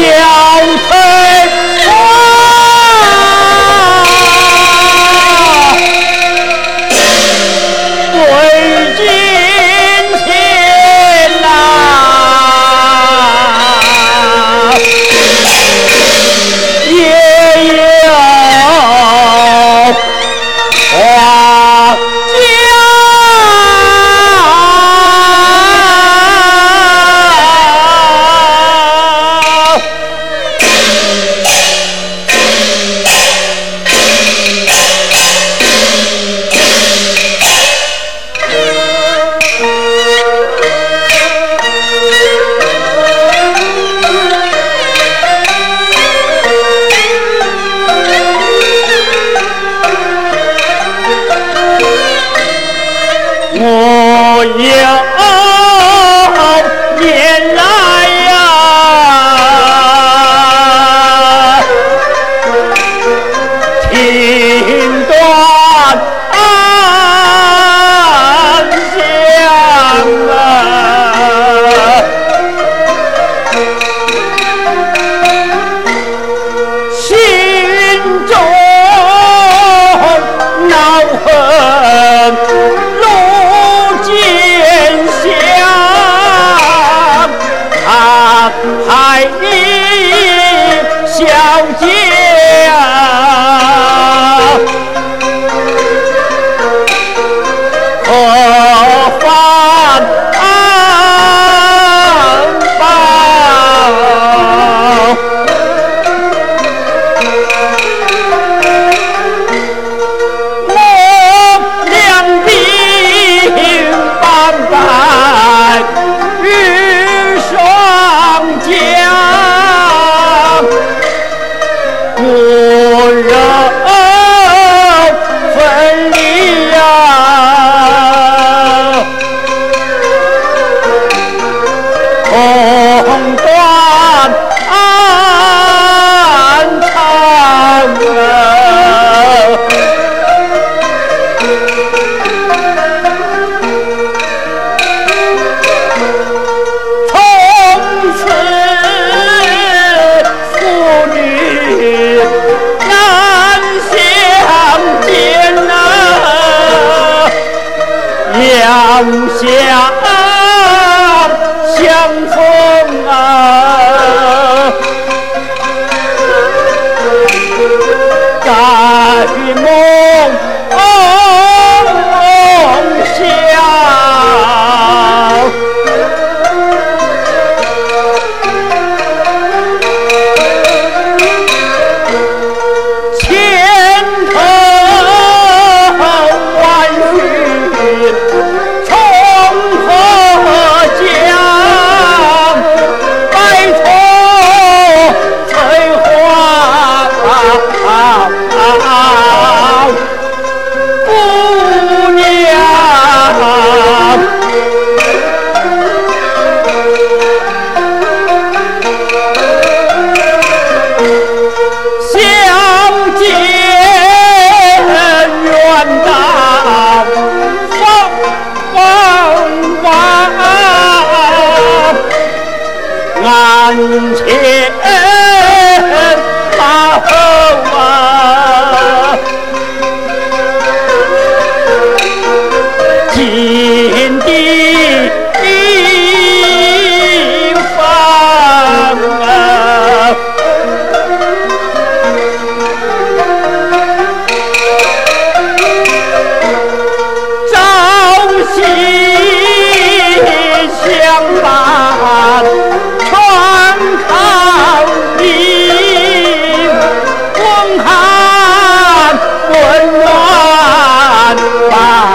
小偷模样。all 安。寒温暖暖。